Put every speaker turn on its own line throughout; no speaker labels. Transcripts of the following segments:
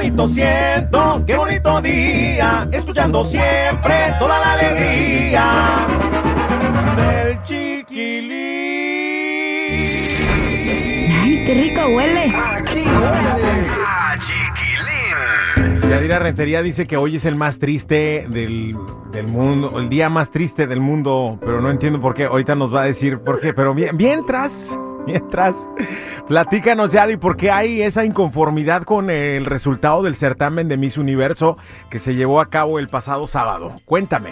qué bonito siento, qué bonito día, escuchando siempre toda la alegría del chiquilín.
Ay, qué rico huele.
Aquí huele a chiquilín.
Yadira Rentería dice que hoy es el más triste del, del mundo, el día más triste del mundo, pero no entiendo por qué. Ahorita nos va a decir por qué, pero bien- mientras, mientras, platícanos, Yadi, por qué hay esa inconformidad con el resultado del certamen de Miss Universo que se llevó a cabo el pasado sábado. Cuéntame.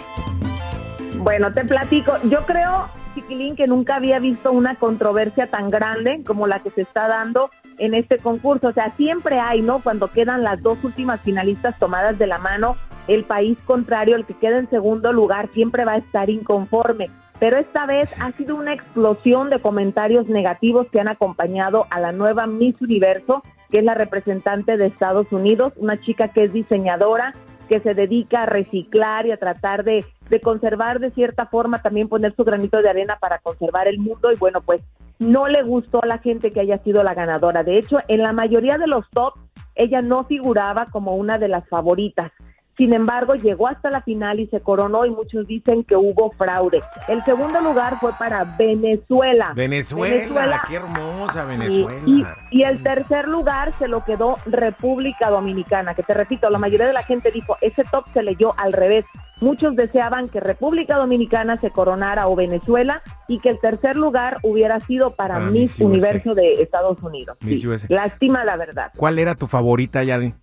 Bueno, te platico. Yo creo, Chiquilín, que nunca había visto una controversia tan grande como la que se está dando en este concurso. O sea, siempre hay, ¿no? Cuando quedan las dos últimas finalistas tomadas de la mano, el país contrario, el que queda en segundo lugar, siempre va a estar inconforme. Pero esta vez ha sido una explosión de comentarios negativos que han acompañado a la nueva Miss Universo, que es la representante de Estados Unidos, una chica que es diseñadora, que se dedica a reciclar y a tratar de, de conservar de cierta forma, también poner su granito de arena para conservar el mundo y bueno, pues no le gustó a la gente que haya sido la ganadora. De hecho, en la mayoría de los top, ella no figuraba como una de las favoritas. Sin embargo, llegó hasta la final y se coronó y muchos dicen que hubo fraude. El segundo lugar fue para Venezuela.
Venezuela, qué hermosa Venezuela.
y- y el tercer lugar se lo quedó República Dominicana, que te repito, la mayoría de la gente dijo, ese top se leyó al revés. Muchos deseaban que República Dominicana se coronara o Venezuela y que el tercer lugar hubiera sido para,
Para
Miss. Universo de Estados Unidos.
Miss
Sí. Lástima la verdad.
¿Cuál era tu favorita, Yadi?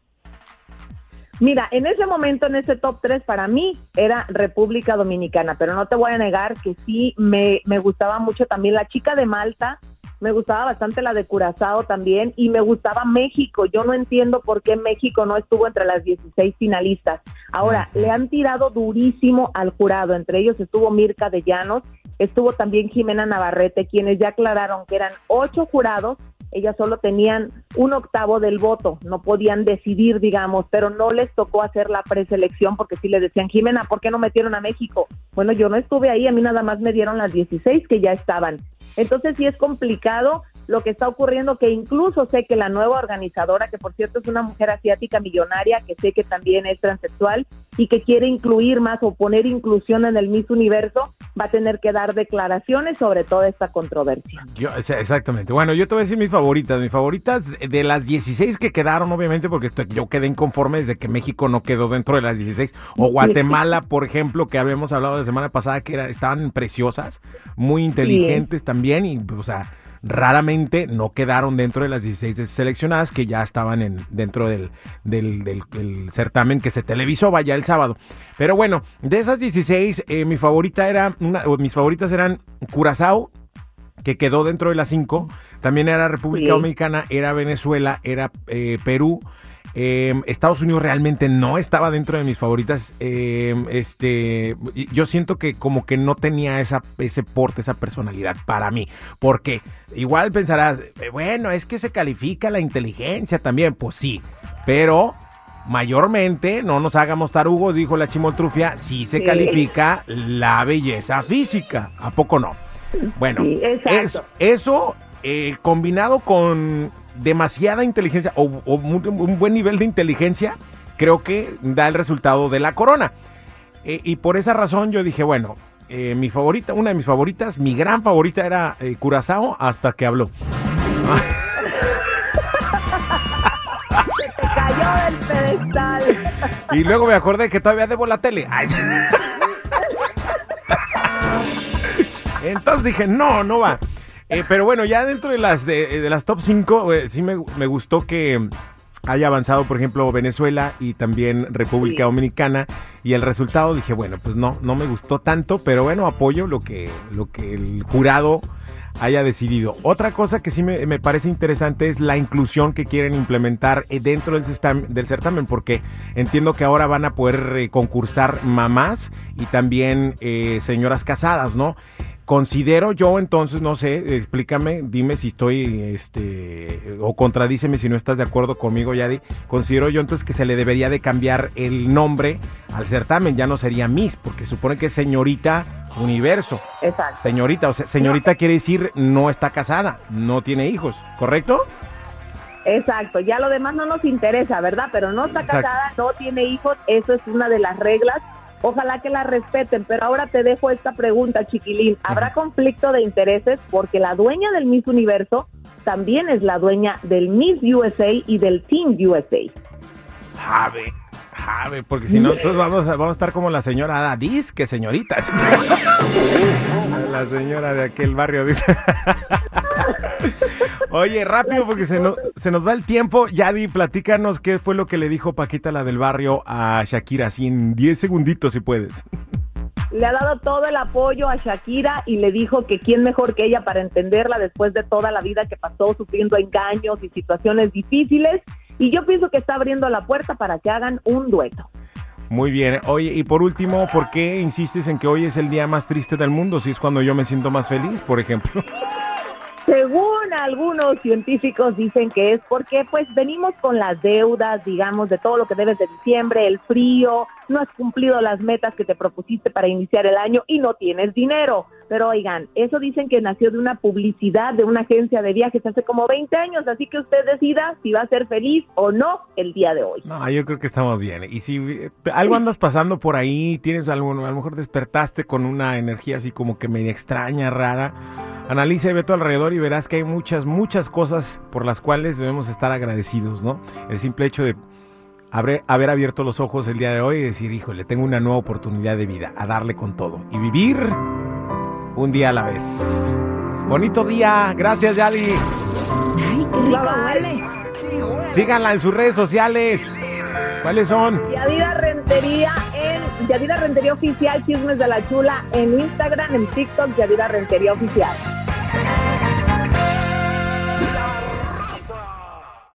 Mira, en ese momento, en ese top 3, para mí era República Dominicana, pero no te voy a negar que sí me, me gustaba mucho también la chica de Malta, me gustaba bastante la de Curazao también, y me gustaba México. Yo no entiendo por qué México no estuvo entre las 16 finalistas. Ahora, le han tirado durísimo al jurado, entre ellos estuvo Mirka de Llanos, estuvo también Jimena Navarrete, quienes ya aclararon que eran ocho jurados ellas solo tenían un octavo del voto, no podían decidir, digamos, pero no les tocó hacer la preselección porque sí le decían, Jimena, ¿por qué no metieron a México? Bueno, yo no estuve ahí, a mí nada más me dieron las 16 que ya estaban. Entonces sí es complicado lo que está ocurriendo, que incluso sé que la nueva organizadora, que por cierto es una mujer asiática millonaria, que sé que también es transexual y que quiere incluir más o poner inclusión en el Miss Universo, va a tener que dar declaraciones sobre toda esta controversia.
Yo, exactamente. Bueno, yo te voy a decir mis favoritas. Mis favoritas de las 16 que quedaron, obviamente, porque estoy- yo quedé inconforme desde que México no quedó dentro de las 16. O Guatemala, por ejemplo, que habíamos hablado la semana pasada, que era, estaban preciosas, muy inteligentes también. Y, o sea, raramente no quedaron dentro de las 16 seleccionadas que ya estaban en, dentro del, del, del- del certamen que se televisó, vaya, el sábado. Pero bueno, de esas 16, eh, mi favorita era, una, o mis favoritas eran Curazao, que quedó dentro de las cinco. También era República
Sí.
Dominicana, era Venezuela, era eh, Perú. Eh, Estados Unidos realmente no estaba dentro de mis favoritas. Eh, este, yo siento que como que no tenía esa, ese porte, esa personalidad para mí. Porque igual pensarás, eh, bueno, es que se califica la inteligencia también. Pues sí, pero mayormente, no nos hagamos tarugos, dijo la chimoltrufia, sí se
Sí.
califica la belleza física. ¿A poco no? Bueno,
Sí, exacto.
es- eso eh, combinado con demasiada inteligencia o, o un, buen nivel de inteligencia, creo que da el resultado de la corona. Eh, y por esa razón yo dije, bueno, eh, mi favorita, una de mis favoritas, mi gran favorita era eh, Curazao hasta que habló.
Se te cayó del pedestal.
Y luego me acordé que todavía debo la tele. Ay. Entonces dije, no, no va. Eh, pero bueno, ya dentro de las de, de las top 5, sí me, me gustó que haya avanzado, por ejemplo, Venezuela y también República
Sí.
Dominicana. Y el resultado dije, bueno, pues no, no me gustó tanto, pero bueno, apoyo lo que, lo que el jurado haya decidido. Otra cosa que sí me, me parece interesante es la inclusión que quieren implementar eh, dentro del, sistam- del certamen, porque entiendo que ahora van a poder eh, concursar mamás y también eh, señoras casadas, ¿no? Considero yo entonces, no sé, explícame, dime si estoy, este, o contradíceme si no estás de acuerdo conmigo, Yadi. Considero yo entonces que se le debería de cambiar el nombre al certamen, ya no sería Miss, porque supone que es señorita universo.
Exacto.
Señorita, o sea, señorita quiere decir no está casada, no tiene hijos, ¿correcto?
Exacto, ya lo demás no nos interesa, ¿verdad? Pero no está
Exacto.
casada, no tiene hijos, eso es una de las reglas. Ojalá que la respeten, pero ahora te dejo esta pregunta, chiquilín. ¿Habrá conflicto de intereses? Porque la dueña del Miss Universo también es la dueña del Miss USA y del Team USA.
Jave, jave, porque si no, entonces vamos a, vamos a estar como la señora Ada, que señorita. La señora de aquel barrio dice. Oye, rápido, porque se, no- se nos va el tiempo. Yadi, platícanos qué fue lo que le dijo Paquita, la del barrio, a Shakira, así en 10 segunditos, si puedes.
Le ha dado todo el apoyo a Shakira y le dijo que quién mejor que ella para entenderla después de toda la vida que pasó sufriendo engaños y situaciones difíciles. Y yo pienso que está abriendo la puerta para que hagan un dueto.
Muy bien. Oye, y por último, ¿por qué insistes en que hoy es el día más triste del mundo? Si es cuando yo me siento más feliz, por ejemplo.
Según algunos científicos dicen que es porque pues venimos con las deudas, digamos, de todo lo que debes de diciembre, el frío, no has cumplido las metas que te propusiste para iniciar el año y no tienes dinero. Pero oigan, eso dicen que nació de una publicidad de una agencia de viajes hace como 20 años, así que usted decida si va a ser feliz o no el día de hoy.
No, yo creo que estamos bien. Y si eh, algo andas pasando por ahí, tienes algo, a lo mejor despertaste con una energía así como que media extraña, rara, analiza y ve a tu alrededor y verás que hay muchas, muchas cosas por las cuales debemos estar agradecidos, ¿no? El simple hecho de haber, haber abierto los ojos el día de hoy y decir, híjole, tengo una nueva oportunidad de vida, a darle con todo y vivir un día a la vez. Bonito día, gracias Yali.
Ay, qué rico huele.
Síganla en sus redes sociales. ¿Cuáles son?
Yadira Rentería en Yadira Rentería Oficial, Chismes de la Chula en Instagram, en TikTok, Yadira Rentería Oficial.